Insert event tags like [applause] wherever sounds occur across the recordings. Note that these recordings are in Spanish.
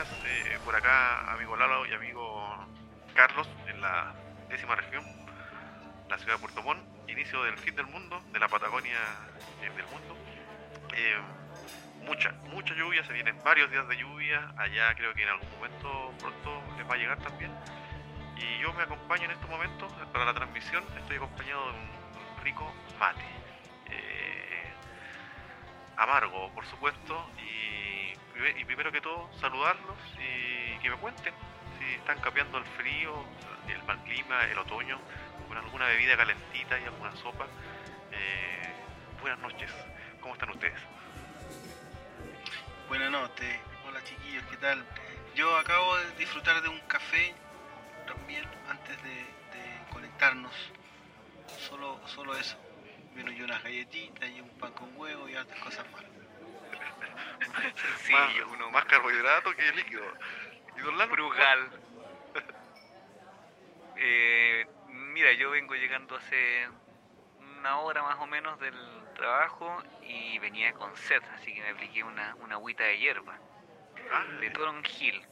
eh, por acá, amigo Lalo y amigo Carlos, en la décima región, la ciudad de Puerto Montt, inicio del fin del mundo, de la Patagonia eh, del mundo. Eh, mucha, mucha lluvia, se vienen varios días de lluvia, allá creo que en algún momento pronto les va a llegar también. Y yo me acompaño en estos momentos para la transmisión, estoy acompañado de un rico mate. Amargo, por supuesto, y, primero que todo saludarlos y que me cuenten si están cambiando el frío, el mal clima, el otoño, con alguna bebida calentita y alguna sopa. Eh, buenas noches, ¿cómo están ustedes? Buenas noches, hola chiquillos, ¿qué tal? Yo acabo de disfrutar de un café también antes de, de conectarnos. Solo, solo eso. Vino yo unas galletitas y un pan con huevo y otras cosas más. Sí, más, uno más carbohidrato que líquido. ¿Y don Lalo? Frugal. [laughs] eh, mira, yo vengo llegando hace una hora más o menos del trabajo y venía con sed, así que me apliqué una, una agüita de hierba. Ah, de toronjil.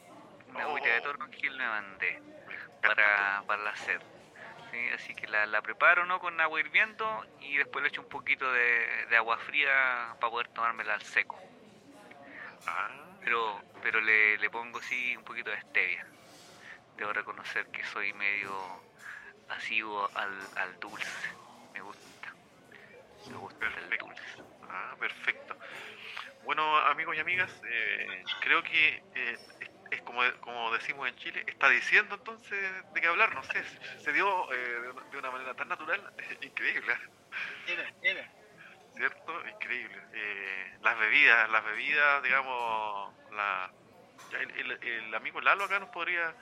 Una Oh. agüita de toronjil me mandé para, para la sed. Sí, así que la, la preparo ¿no? con agua hirviendo y después le echo un poquito de, de agua fría para poder tomármela al seco. Ah, Pero, pero le, le pongo sí un poquito de stevia. Debo reconocer que soy medio asiduo al, al dulce. Me gusta. Me gusta el Perfecto. dulce. ah, perfecto. Bueno, amigos y amigas, eh, creo que eh, como, como decimos en Chile, está diciendo entonces de qué hablar, no sé, se- dio eh, de, una, de una manera tan natural, [laughs] increíble. Era, era. ¿cierto? Increíble. Eh, las bebidas, las bebidas, digamos, la, el, el- el amigo Lalo acá nos podría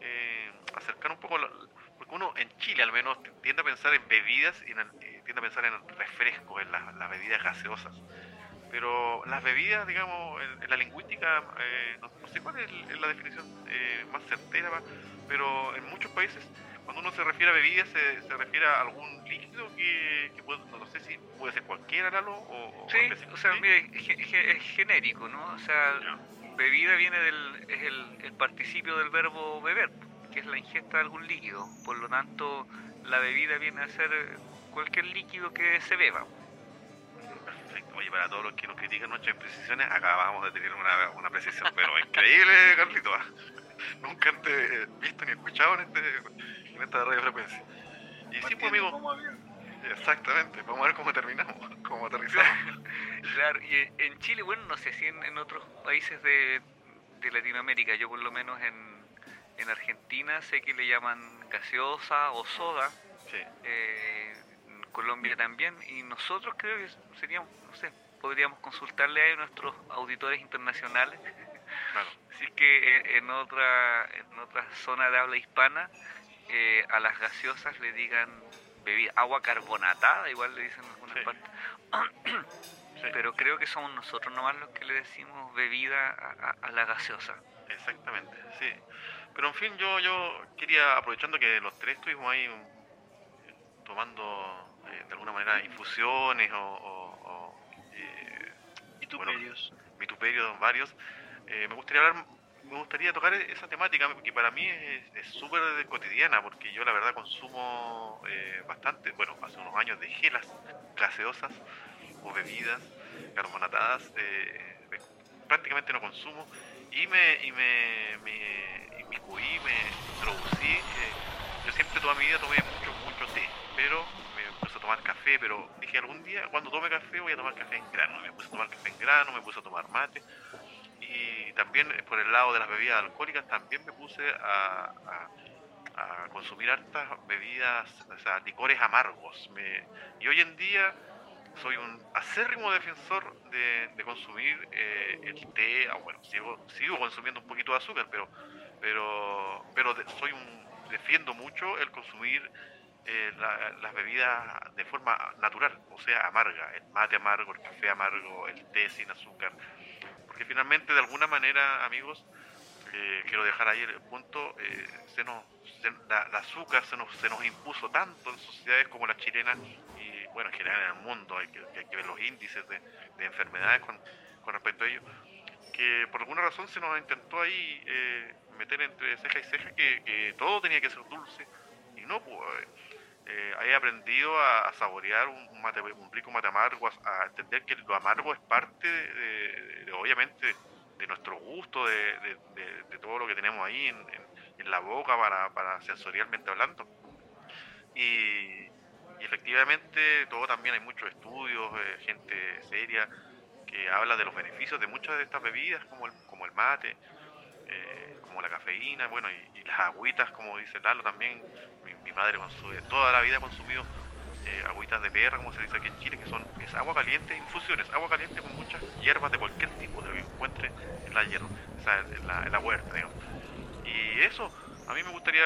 eh, acercar un poco, la- porque uno en Chile al menos tiende a pensar en bebidas y en eh, tiende a pensar en refrescos, en las, las bebidas gaseosas. Pero las bebidas, digamos, en, en la lingüística, eh, no, no sé cuál es, el- es la definición eh, más certera, pero en muchos países, cuando uno se refiere a bebidas, se, se refiere a algún líquido que, que puede- no, sé si puede ser cualquiera, Lalo, o, Sí, o sea, mire, es, ge- ge- es genérico, ¿no? O sea, bebida viene del, es el, el participio del verbo beber, que es la ingesta de algún líquido. Por lo tanto, la bebida viene a ser cualquier líquido que se beba. Perfecto. Oye, para todos los que nos critican nuestras imprecisiones, acabamos de tener una, una precisión, pero [laughs] increíble, Carlito. [laughs] Nunca antes visto ni escuchado en, este, en esta radiofrecuencia. Y sí, pues, amigo, exactamente. Vamos a ver cómo terminamos, [laughs] cómo aterrizamos. Claro, y en- Chile, bueno, no sé si en, en otros países de, de Latinoamérica, yo por lo menos en, en Argentina sé que le llaman gaseosa o soda, Sí. eh, Colombia también, y nosotros creo que seríamos, no sé, podríamos consultarle a nuestros auditores internacionales Claro. [laughs] si es que en, en otra en otra zona de habla hispana eh, a las gaseosas le digan bebida agua carbonatada, igual le dicen en algunas Sí. partes. [coughs] Sí. Pero creo que somos nosotros nomás los que le decimos bebida a, a- a la gaseosa. Exactamente, sí. Pero en fin, yo, yo quería, aprovechando que los tres estuvimos ahí eh, tomando eh, de alguna manera infusiones o, o- o, eh, tú, Bueno, vituperios varios, eh, me gustaría hablar, me gustaría tocar esa temática que para mí es súper cotidiana, porque yo la verdad consumo eh, bastante, bueno, hace unos años dejé las gaseosas o bebidas carbonatadas, eh, de- prácticamente no consumo y me, y me, me inmiscuí, me introducí, eh, yo siempre toda mi vida tomé mucho, mucho té, pero tomar café, pero dije algún día cuando tome café voy a tomar café en grano, me puse a tomar café en grano, me puse a tomar mate. Y también eh, por el lado de las bebidas alcohólicas también me puse a, a- consumir hartas bebidas, o sea, licores amargos. Y hoy en día soy un acérrimo defensor de, consumir eh, el té, ah, bueno, sigo, sigo consumiendo un poquito de azúcar, pero pero pero soy un defiendo mucho el consumir eh, la- las bebidas de forma natural, o sea, amarga, el mate amargo, el café amargo, el té sin azúcar, porque finalmente de alguna manera, amigos, eh, quiero dejar ahí el punto, eh, se nos, se- la, la azúcar se nos, se nos impuso tanto en sociedades como la chilena y bueno, en general en el mundo, hay que, hay que ver los índices de, de enfermedades con, con respecto a ello, que por alguna razón se nos intentó ahí eh, meter entre ceja y ceja que, todo tenía que ser dulce. Y no, pues eh, he aprendido a, saborear un, mate, un mate amargo, a, entender que lo amargo es parte, de, obviamente, de nuestro gusto, de, todo lo que tenemos ahí en, la boca para, para sensorialmente hablando. Y, efectivamente, todo también hay muchos estudios, eh, gente seria que habla de los beneficios de muchas de estas bebidas, como el, como el mate, eh, como la cafeína, bueno, y, las agüitas, como dice Lalo también. Mi, madre consume, toda la vida ha consumido eh, agüitas de perra, como se dice aquí en Chile, que son es agua caliente, infusiones, agua caliente con muchas hierbas de cualquier tipo de que encuentre en la hierba, o sea, en la, la huerta, digamos. Y eso, a mí me gustaría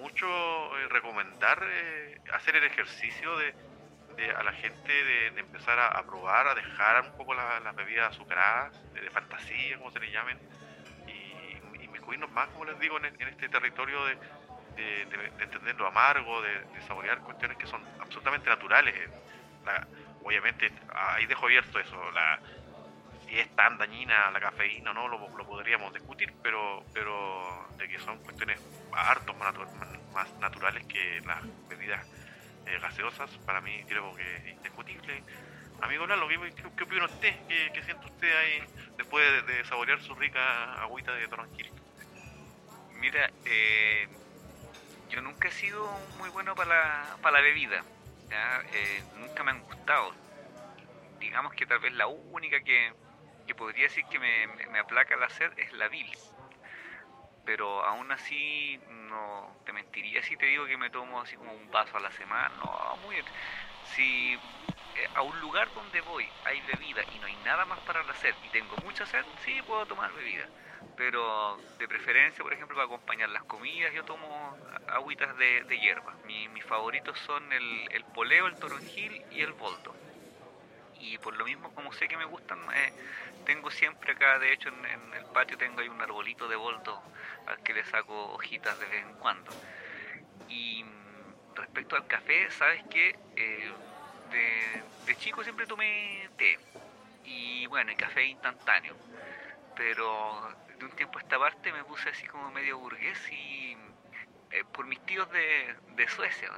mucho eh, recomendar hacer el ejercicio de, a la gente de, empezar a, probar, a dejar un poco las bebidas azucaradas, de, fantasía, como se le llamen, más, como les digo, en, este territorio de, entender lo amargo, de, saborear cuestiones que son absolutamente naturales. obviamente, ahí dejo abierto eso, la, si es tan dañina la cafeína o no, lo, podríamos discutir, pero, pero de que son cuestiones hartos más, naturales que las bebidas eh, gaseosas, para mí creo que es indiscutible. Amigo Lalo, ¿qué, qué, opina usted? ¿Qué, siente usted ahí después de, saborear su rica agüita de toronjil? Mira, eh, yo nunca he sido muy bueno para la, para la bebida. Eh, nunca me han gustado. Digamos que tal vez la única que, que podría decir que me, me, aplaca el hacer es la bilis pero aún así no te mentiría si te digo que me tomo así como un vaso a la semana, no, muy bien. Si eh, a un lugar donde voy hay bebida y no hay nada más para la sed y tengo mucha sed, sí puedo tomar bebida, pero de preferencia, por ejemplo, para acompañar las comidas, yo tomo agüitas de, hierba. mis favoritos son el, poleo, el toronjil y el boldo y por lo mismo como sé que me gustan, eh, tengo siempre acá, de hecho en, el patio tengo ahí un arbolito de boldo al que le saco hojitas de vez en cuando. Y respecto al café, sabes que eh, de, chico siempre tomé té y bueno, el café instantáneo, pero de un tiempo a esta parte me puse así como medio burgués y eh, por mis tíos de, de Suecia,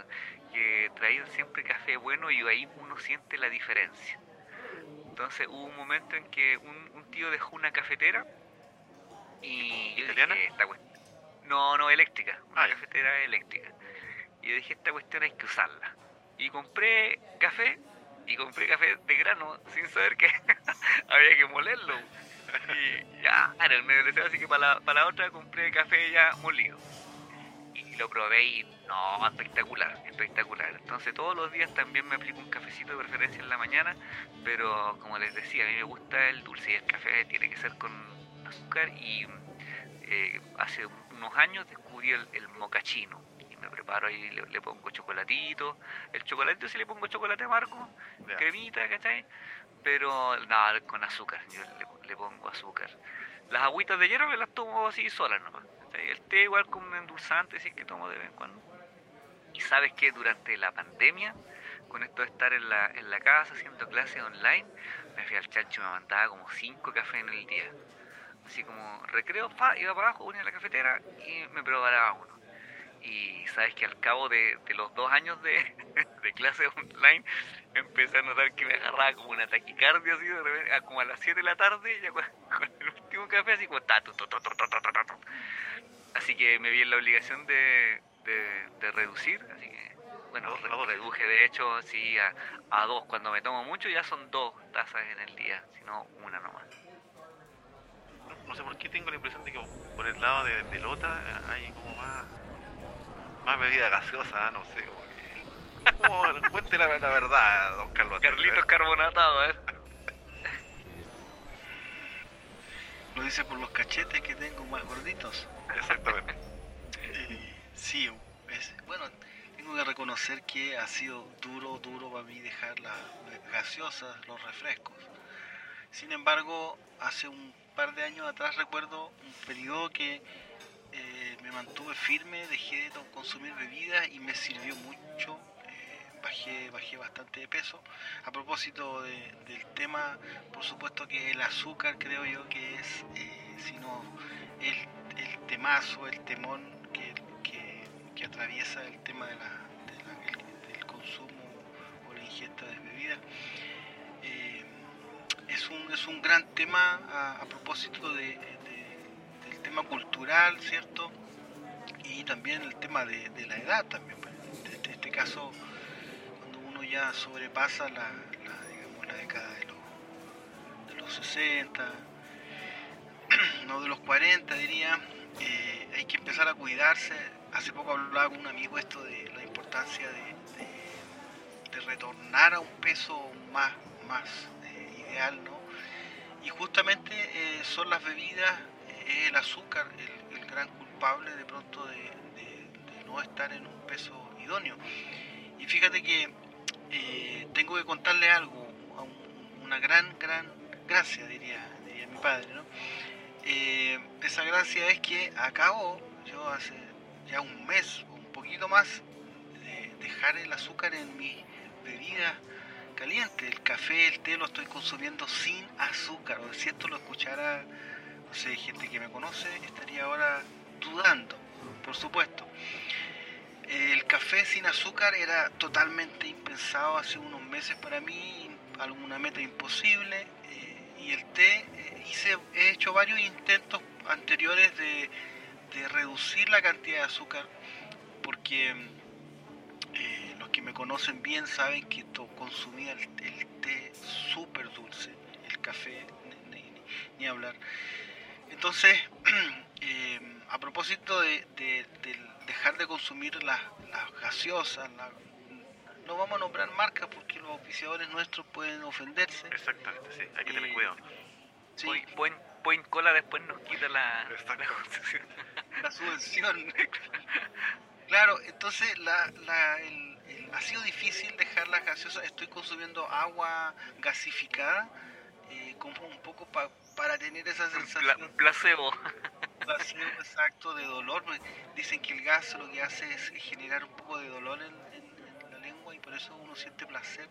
que traían siempre café bueno y ahí uno siente la diferencia. Entonces hubo un momento en que un, tío dejó una cafetera y yo ¿Italiana? no, no, eléctrica, una ah, cafetera eléctrica. Y yo dije, esta cuestión hay que usarla. Y compré café, y compré café de grano sin saber que [laughs] había que molerlo. Y ya, claro, me deseo así que para la, para la otra compré café ya molido lo probé y no, espectacular, espectacular. Entonces todos los días también me aplico un cafecito de preferencia en la mañana, pero como les decía, a mí me gusta el dulce y el café tiene que ser con azúcar y eh, hace unos años descubrí el, el mocachino y me preparo ahí, le, pongo chocolatito, el chocolatito si le pongo chocolate amargo, cremita, ¿cachai? Pero nada, con azúcar, yo le, le pongo azúcar. Las agüitas de hierro me las tomo así solas nomás. El té igual como un endulzante, si es que tomo de vez en cuando. Y sabes que durante la pandemia, con esto de estar en la, en la casa haciendo clases online, me fui al chancho y me mandaba como cinco cafés en el día. Así como recreo, fa, iba para abajo, unía la cafetera y me preparaba uno. Y sabes que al cabo de, los dos años de, [laughs] de clases online, empecé a notar que me agarraba como una taquicardia así de repente, como a las 7 de la tarde, ya [laughs] con, el último café así como tato, Así que me vi en la obligación de, de, reducir, así que bueno, reduje de hecho sí a, a, dos. Cuando me tomo mucho ya son dos tazas en el día, sino una nomás. No, sé por qué tengo la impresión de que por el lado de pelota hay como más, más bebida gaseosa, no sé, como que... [laughs] cuente la, verdad, don Carlos. Carlitos carbonatado, ¿eh? Lo dice por los cachetes que tengo más gorditos. Exactamente. Eh, sí, bueno, tengo que reconocer que ha sido duro, duro para mí dejar las gaseosas, los refrescos. Sin embargo, hace un par de años atrás recuerdo un periodo que eh, me mantuve firme, dejé de consumir bebidas y me sirvió mucho eh, bajé, bajé bastante de peso. A propósito del tema, por supuesto que el azúcar creo yo que es, eh, si no, el, temazo, el temón que, que, atraviesa el tema de la, del consumo o la ingesta de bebidas. Es, un, es un gran tema a, propósito de, tema cultural, ¿cierto? Y también el tema de, de la edad también. Pues. En este caso, cuando uno ya sobrepasa la, digamos, la década de los, de los 60, [clears throat] no de los 40 diría, eh, hay que empezar a cuidarse. Hace poco hablaba con un amigo esto de la importancia de, retornar a un peso más, más eh, ideal, ¿no? Y justamente eh, son las bebidas, es el azúcar el, gran culpable de pronto de, no estar en un peso idóneo. Y fíjate que tengo que contarle algo, una gran, gran gracia, diría, diría mi padre, ¿no? Eh, esa gracia es que acabo, yo hace ya un mes o un poquito más, de dejar el azúcar en mi bebida caliente. El café, el té lo estoy consumiendo sin azúcar. O si esto lo escuchara, no sé, gente que me conoce, estaría ahora dudando, por supuesto. El café sin azúcar era totalmente impensado hace unos meses para mí, alguna meta imposible. Eh, y el té hice, he hecho varios intentos anteriores de, reducir la cantidad de azúcar, porque eh, los que me conocen bien saben que consumía el, té súper dulce, el café, ni, hablar. Entonces, [clears throat] eh, a propósito de, dejar de consumir las, gaseosas, no vamos a nombrar marcas porque los oficiadores nuestros pueden ofenderse. Exactamente, sí, hay que tener eh, cuidado. Sí. Point, Cola después nos quita la, la, [laughs] subvención. claro, entonces la, la, ha sido difícil dejar las gaseosas. Estoy consumiendo agua gasificada, eh, como un poco para tener esa sensación. Un placebo. placebo exacto de dolor. Dicen que el gas lo que hace es generar un poco de dolor en la lengua y por eso uno siente placer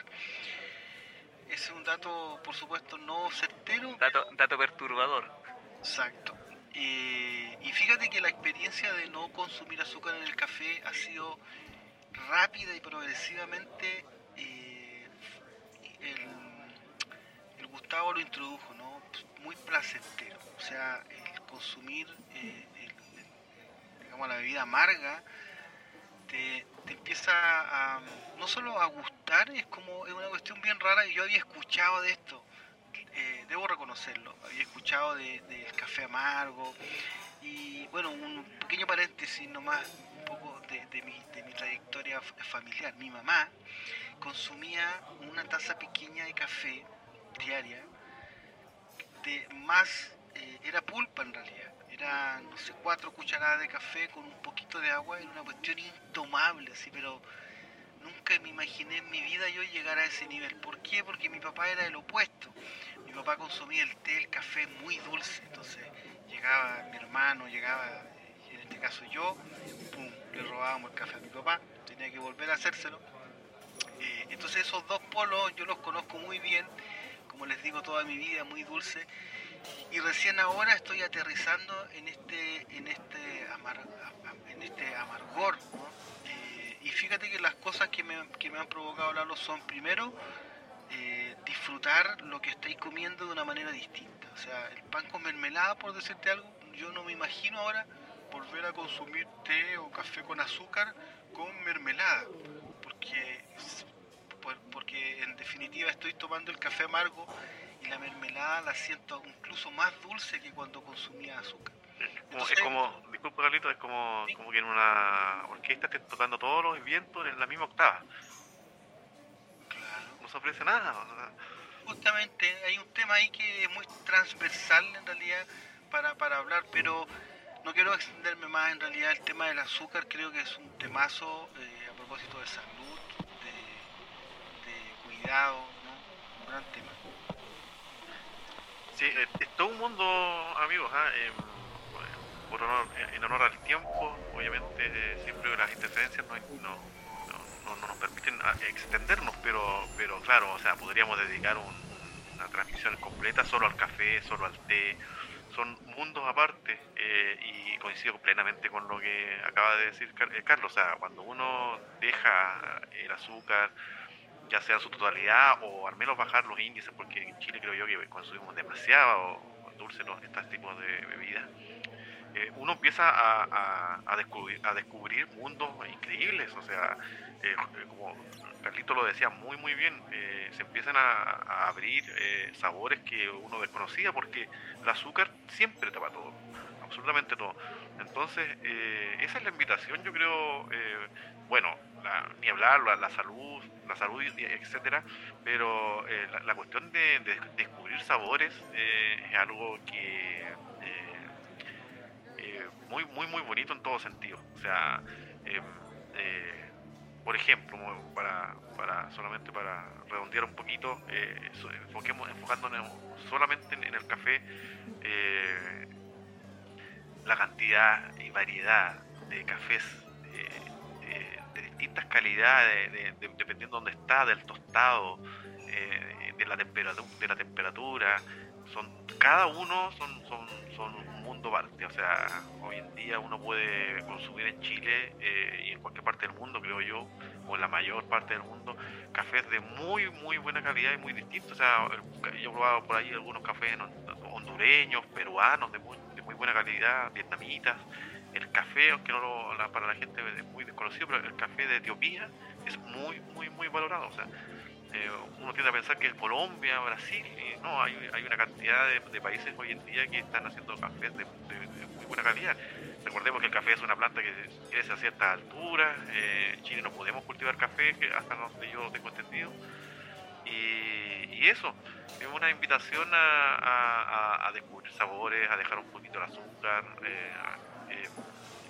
es un dato, por supuesto, no certero. Dato, dato perturbador. Exacto. y fíjate que la experiencia de no consumir azúcar en el café ha sido rápida y progresivamente eh, el, Gustavo lo introdujo, placentero. O sea, el consumir eh, digamos, la bebida amarga te, empieza a, no solo a gustar, es como es una cuestión bien rara y yo había escuchado de esto, eh, debo reconocerlo, había escuchado del de, café amargo y bueno, un pequeño paréntesis nomás, un poco de, de, mi, de mi trayectoria familiar. Mi mamá consumía una taza pequeña de café diaria, más, eh, era pulpa en realidad era, no sé, cuatro cucharadas de café con un poquito de agua, era una cuestión intomable, así, pero nunca me imaginé en mi vida yo llegar a ese nivel. ¿Por qué? Porque mi papá era el opuesto. Mi papá consumía el té, el café muy dulce, entonces llegaba mi hermano, llegaba, en este caso yo, pum, le robábamos el café a mi papá, tenía que volver a hacérselo. Eh, entonces esos dos polos yo los conozco muy bien, como les digo toda mi vida, muy dulce. Y recién ahora estoy aterrizando en este en este en este amargor eh, y fíjate que las cosas que me, que me han provocado hablarlo son primero eh, disfrutar lo que estáis comiendo de una manera distinta. O sea el pan con mermelada por decirte algo yo no me imagino ahora volver a consumir té o café con azúcar con mermelada porque porque en definitiva estoy tomando el café amargo y la mermelada la siento incluso más dulce que cuando consumía azúcar. es como, disculpa Carlito, es como, como que en una orquesta estén tocando todos los vientos en la misma octava. Claro. No se ofrece nada. Justamente hay un tema ahí que es muy transversal en realidad para, para hablar, pero no quiero extenderme más en realidad el tema del azúcar, creo que es un temazo eh, a propósito de salud, cuidado, ¿no? un gran tema. Sí, eh, es, todo un mundo, amigos, ¿ah? em, por honor, en honor al tiempo, obviamente eh, siempre las interferencias no, no, no, nos permiten ah, extendernos, pero, pero claro, o sea, podríamos dedicar una transmisión completa solo al café, solo al té, son mundos aparte eh, y coincido plenamente con lo que acaba de decir eh, Carlos, o sea, cuando uno deja el azúcar, ya sea en su totalidad o al menos bajar los índices, porque en Chile creo yo que consumimos demasiado dulce, estos tipos de bebidas, eh, uno empieza a, descubrir, a descubrir mundos increíbles, o sea, como Carlito lo decía muy muy bien, eh, se empiezan a, abrir eh, sabores que uno desconocía porque el azúcar siempre tapa todo, absolutamente todo. Entonces, eh, esa es la invitación, yo creo, bueno, ni hablar, la, salud, la salud, etcétera, pero la, cuestión de, descubrir sabores es algo que muy, muy, muy bonito en todo sentido. O sea, por ejemplo, para, para solamente para redondear un poquito, eh, enfoquemos, enfocándonos solamente en, el café, eh, la cantidad y variedad de cafés eh, de distintas calidades, dependiendo de dónde está, del tostado, de, la temperatura, de la temperatura, son cada uno son, un mundo aparte. O sea, hoy en día uno puede consumir en Chile y en cualquier parte del mundo, creo yo, o en la mayor parte del mundo, cafés de muy, muy buena calidad y muy distintos. O sea, yo he probado por ahí algunos cafés hondureños, peruanos, de muy, muy buena calidad, vietnamitas. El café, aunque no lo, para la gente es muy desconocido, pero el café de Etiopía es muy, muy, muy valorado. O sea, eh, uno tiende a pensar que es Colombia, Brasil, no, hay, hay una cantidad de, países hoy en día que están haciendo cafés de, muy buena calidad. Recordemos que el café es una planta que crece a cierta altura, eh, Chile no podemos cultivar café, que hasta donde yo tengo entendido, y, eso, es una invitación a, descubrir sabores, a dejar un poquito el azúcar, eh,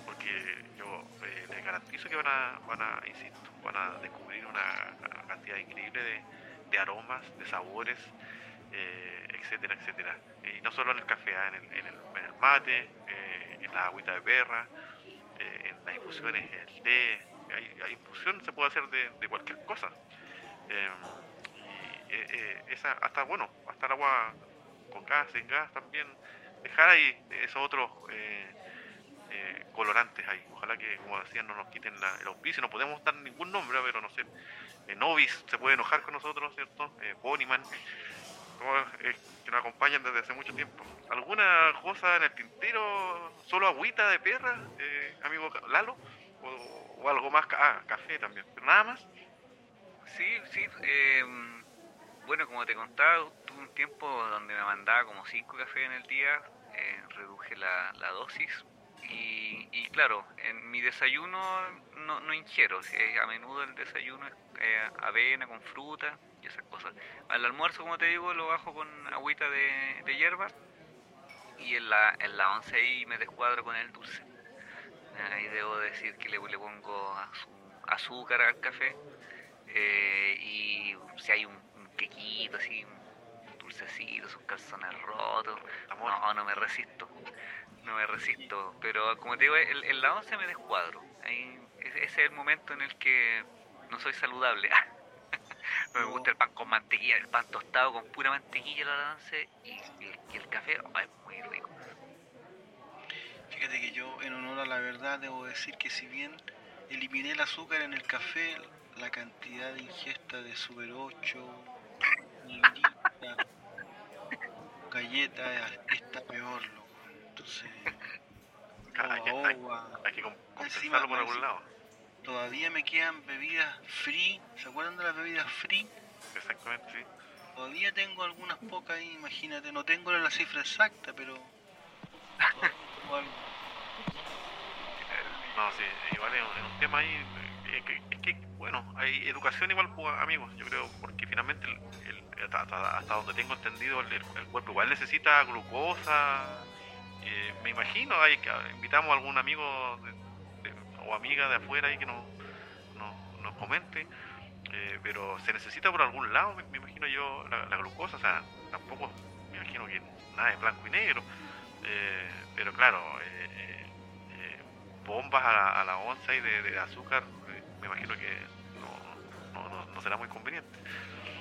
porque yo les garantizo que van a, van a, insisto, van a descubrir una cantidad increíble de, aromas, de sabores, eh, etcétera, etcétera. Y no solo en el café, ah, en el, en el, mate, eh, en la agüita de perra, eh, en las infusiones, en el té. Hay, hay infusión se puede hacer de, cualquier cosa. Y esa, hasta bueno, hasta el agua con gas, sin gas también. Dejar ahí esos otros colorantes ahí. Ojalá que, como decían, no nos quiten el auspicio. No podemos dar ningún nombre, pero no sé. Eh, Novis se puede enojar con nosotros, ¿cierto? Eh, Boniman, eh, que nos acompañan desde hace mucho tiempo. ¿Alguna cosa en el tintero? ¿Solo agüita de perra, eh, amigo Lalo? O, algo más? Ah, café también, pero nada más. Sí, sí. Em, bueno, como te contaba, tuve un tiempo donde me mandaba como 5 cafés en el día, reduje la, la dosis y, claro, en mi desayuno no, no ingiero, a menudo el desayuno es eh, avena con fruta y esas cosas. Al almuerzo, como te digo, lo bajo con agüita de, de hierbas y en la, en la once ahí me descuadro con el dulce. Ahí debo decir que le, le pongo azúcar al café eh, y si hay un, un quequito así, un dulcecito, sus calzones rotos, no, no me resisto no me resisto. Pero como te digo, en, la 11 me descuadro. Ahí, ese es el momento en el que no soy saludable. [laughs] no me gusta el pan con mantequilla, el pan tostado con pura mantequilla la 11 y, el café oh, es muy rico. Fíjate que yo, en honor a la verdad, debo decir que si bien eliminé el azúcar en el café, la cantidad de ingesta de Super 8, [laughs] galleta, está peor, hay, que, hay, compensarlo por algún lado. Todavía me quedan bebidas free. ¿Se acuerdan de las bebidas free? Exactamente, sí. Todavía tengo algunas pocas ahí, imagínate. No tengo la cifra exacta, pero. [laughs] no, sí, igual es un, tema ahí. Eh, es que, bueno, hay educación igual, pues, amigos, yo creo, porque finalmente hasta, donde tengo entendido, el, cuerpo igual necesita glucosa, eh, me imagino, hay que invitamos a algún amigo o amiga de afuera ahí que nos, nos comente, eh, pero se necesita por algún lado, me, imagino yo, la, glucosa, o sea, tampoco me imagino que nada es blanco y negro, eh, pero claro, bombas a la, a la onza y de, azúcar, me imagino que no, no, no será muy conveniente.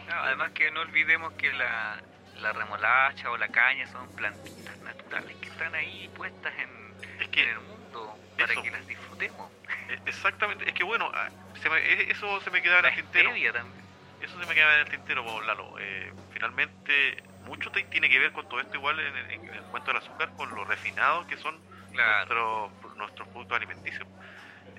Además que no olvidemos que la, la remolacha o la caña son plantitas naturales que están ahí puestas en, Es que en el mundo para eso. que las disfrutemos. Eh, Exactamente, es que bueno, ah, se me- eh, eso se me quedaba en el tintero. también. Eso se me quedaba en el tintero, Lalo. Eh, finalmente, mucho te- tiene que ver con todo esto, igual en, el- en el cuento del azúcar, con lo refinados que son Claro. nuestros, nuestros productos alimenticios.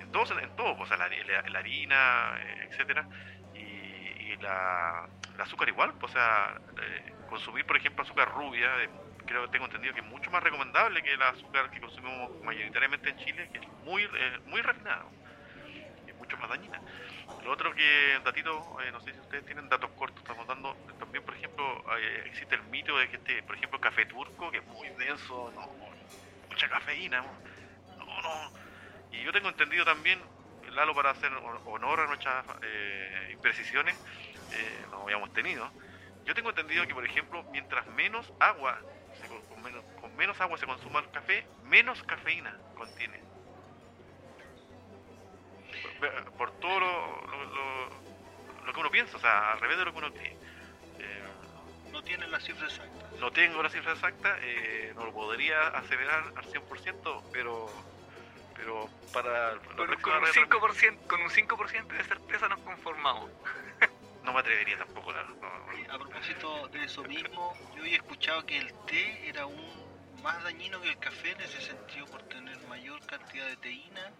En todos, en todo, o sea, la, harina, eh, etcétera, y, la, el azúcar igual, o sea, eh, consumir, por ejemplo, azúcar rubia, eh, creo que tengo entendido que es mucho más recomendable que el azúcar que consumimos mayoritariamente en Chile, que es muy, eh, muy refinado, es mucho más dañina. Lo otro que, datito, no sé si ustedes tienen datos cortos, estamos dando, también, por ejemplo, existe el mito de que este, por ejemplo, café turco, que es muy denso, no, mucha cafeína, no, no. Y yo tengo entendido también, Lalo, para hacer hon- honor a nuestras eh, imprecisiones, eh, no habíamos tenido, yo tengo entendido que, por ejemplo, mientras menos agua, se con, menos, con menos agua se consuma el café, menos cafeína contiene. Por, por todo lo, lo- lo- lo que uno piensa, o sea, al revés de lo que uno cree. Eh, No tienen la cifra exacta. no tengo la cifra exacta, eh, no lo podría aseverar al 100%, pero pero para la Con, un red- 5%, con un 5% de certeza nos conformamos. [laughs] no me atrevería tampoco, la- no, A propósito de eso mismo, yo había escuchado que el té era un más dañino que el café en ese sentido por tener mayor cantidad de teína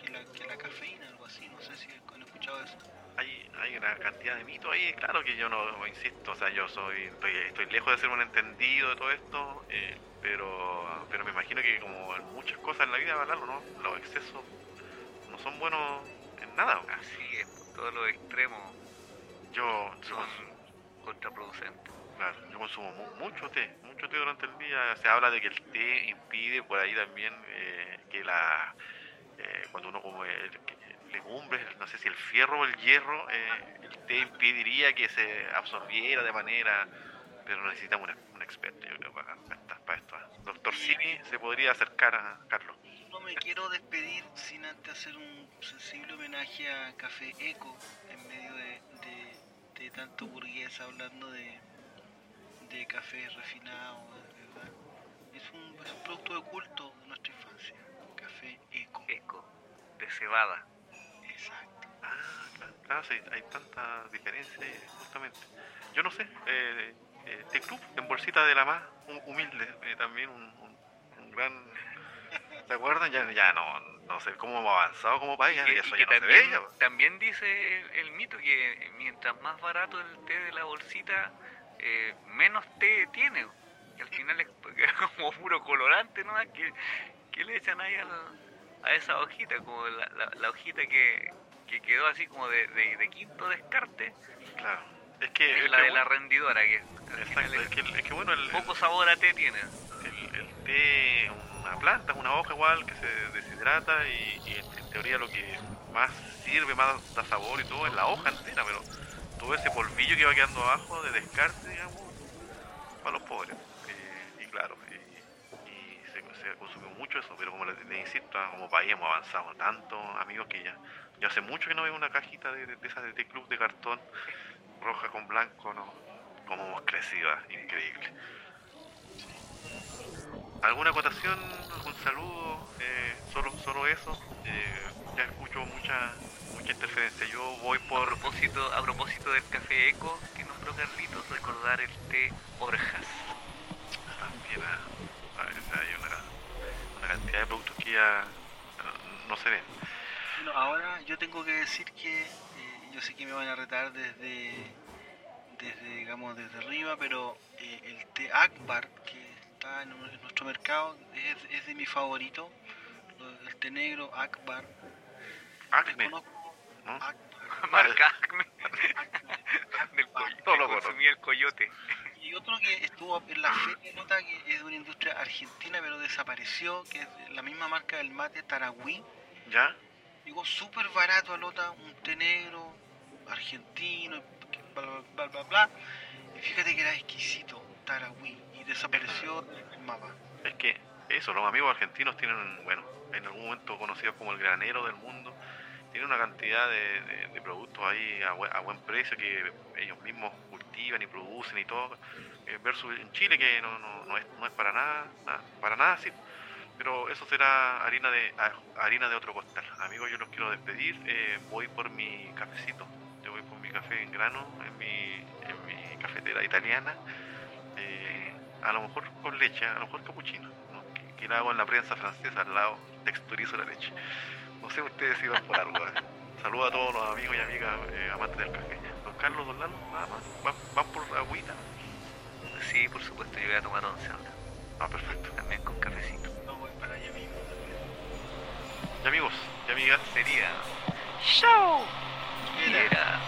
que la, que la cafeína, algo así. No sé si han escuchado eso. hay, hay una cantidad de mitos ahí, claro que yo no insisto, o sea, yo soy estoy, estoy lejos de ser un entendido de todo esto, eh, pero pero me imagino que como en muchas cosas en la vida, Lalo, ¿no? los excesos no son buenos en nada. Así es, todos los extremos Yo, son contraproducentes. Claro, yo consumo mu- mucho té, mucho té durante el día. Se habla de que el té impide por ahí también eh, que la eh, cuando uno come que- legumbres, no sé si el fierro o el hierro, eh, el té impediría que se absorbiera de manera, pero necesitamos un, un experto, yo creo, para, para para esto. Doctor Simi se podría acercar a Carlos. No me quiero despedir sin antes hacer un sensible homenaje a Café Eco en medio de, de, de tanto burgués hablando de, de café refinado, verdad. Es un, es un producto de culto de nuestra infancia. Café Eco. Eco, de cebada. Exacto. Ah, claro, claro, sí, hay tantas diferencias justamente. Yo no sé, eh, eh, Té Club en bolsita de la más humilde, eh, también un, un- un gran... ¿Se acuerdan? Ya, ya no, no sé cómo hemos avanzado como país, Y eso y ya no se también, ve ya, po. también dice el, el mito que mientras más barato el té de la bolsita, eh, menos té tiene. Que al final [laughs] es como puro colorante, ¿no? Que, que le echan ahí al- a esa hojita, como la, la- la hojita que, que quedó así como de, de- de quinto descarte, Claro. Es que, es es la que de la rendidora, que exacto, es que, es que bueno, el, poco sabor a té tiene. el, el té es una planta, es una hoja igual que se deshidrata y, y en, en teoría lo que más sirve, más da sabor y todo es la hoja entera, pero todo ese polvillo que va quedando abajo de descarte, digamos, para los pobres. Eh, y claro, y, y se, se consumió mucho eso, pero como les, les insisto, ah, como país hemos avanzado tanto, amigos, que ya, ya hace mucho que no veo una cajita de, de, de esas de té club de cartón roja con blanco, ¿no? Como hemos crecido, increíble. ¿Alguna acotación? ¿Algún saludo? Eh, solo, solo eso. Eh, ya escucho mucha mucha interferencia. Yo voy A por... propósito, a propósito del café eco que nombró Carlitos, recordar el té Orjas. También ah, a hay una, una cantidad de productos que ya no, no se ven. Bueno, ahora yo tengo que decir que yo sé que me van a retar desde, desde digamos, desde arriba, pero eh, el té Akbar que está en, un- en nuestro mercado es, es de mi favorito. El té negro Akbar. Acme, ¿no? Akbar, [laughs] Marca Acme, Akbar, del que lo consumía el coyote. Y otro que estuvo en la feria nota que es de una industria argentina pero desapareció, que es la misma marca del mate Taragüí. ¿Ya? Llegó súper barato a Lota, un té negro, argentino, bla bla bla bla bla. Y fíjate que era exquisito, Taragüí, y desapareció del mapa. Es que eso, los amigos argentinos tienen, bueno, en algún momento conocidos como el granero del mundo tiene una cantidad de, de- de productos ahí a, buen- a buen precio que ellos mismos cultivan y producen y todo, eh, versus en Chile que no, no, no es, no es para nada, nada- para nada así. Pero eso será harina de harina de otro costal. Amigos, yo los quiero despedir. eh, voy por mi cafecito. Yo voy por mi café en grano, en mi, en mi cafetera italiana. eh, a lo mejor con leche, a lo mejor capuchino. ¿no? Que, que la hago en la prensa francesa al lado, texturizo la leche. No sé ustedes si van por algo. ¿eh? Saludos a todos los amigos y amigas eh, amantes del café. Don Carlos, Don Lalo, nada más. ¿Van, van por agüita? Sí, por supuesto, yo voy a tomar once ahora, Ah, perfecto. también con cafecito. No voy para allá mismo. Y amigos y amigas, Sería... ¡Show! Era...